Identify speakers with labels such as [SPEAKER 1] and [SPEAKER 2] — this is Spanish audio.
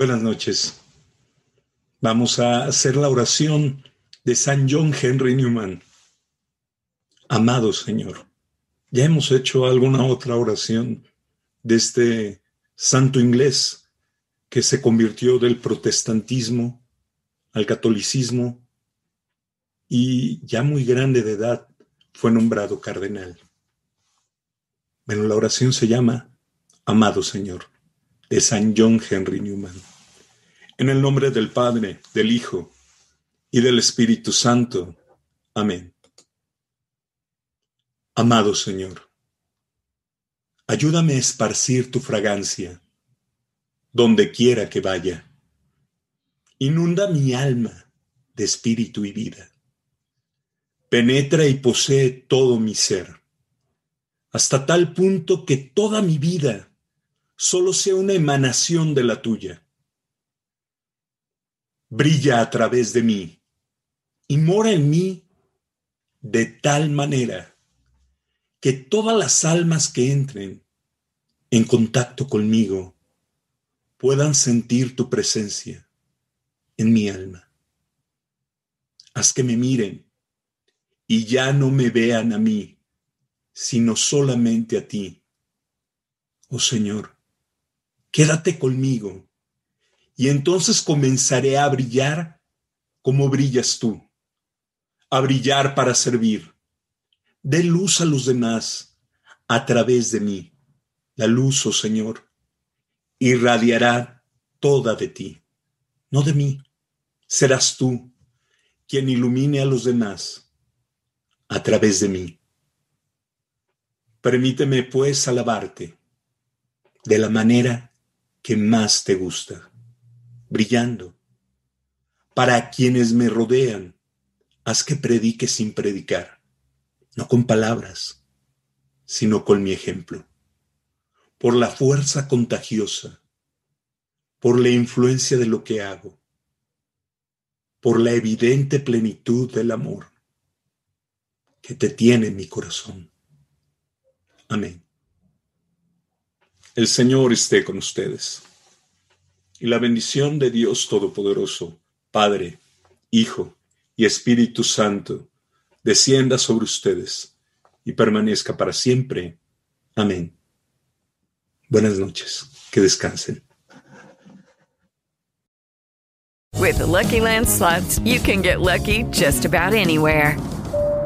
[SPEAKER 1] Buenas noches. Vamos a hacer la oración de San John Henry Newman. Amado Señor, ya hemos hecho alguna otra oración de este santo inglés que se convirtió del protestantismo al catolicismo y ya muy grande de edad fue nombrado cardenal. Bueno, la oración se llama Amado Señor, de San John Henry Newman. En el nombre del Padre, del Hijo y del Espíritu Santo. Amén. Amado Señor, ayúdame a esparcir tu fragancia donde quiera que vaya. Inunda mi alma de espíritu y vida. Penetra y posee todo mi ser, hasta tal punto que toda mi vida solo sea una emanación de la tuya brilla a través de mí y mora en mí de tal manera que todas las almas que entren en contacto conmigo puedan sentir tu presencia en mi alma. Haz que me miren y ya no me vean a mí, sino solamente a ti. Oh Señor, quédate conmigo y entonces comenzaré a brillar como brillas tú, a brillar para servir. De luz a los demás a través de mí. La luz, oh Señor, irradiará toda de ti, no de mí. Serás tú quien ilumine a los demás a través de mí. Permíteme pues alabarte de la manera que más te gusta brillando. Para quienes me rodean, haz que predique sin predicar, no con palabras, sino con mi ejemplo, por la fuerza contagiosa, por la influencia de lo que hago, por la evidente plenitud del amor que te tiene en mi corazón. Amén. El Señor esté con ustedes y la bendición de Dios Todopoderoso, Padre, Hijo y Espíritu Santo, descienda sobre ustedes y permanezca para siempre. Amén. Buenas noches. Que descansen.
[SPEAKER 2] With the Lucky Land slots, you can get lucky just about anywhere.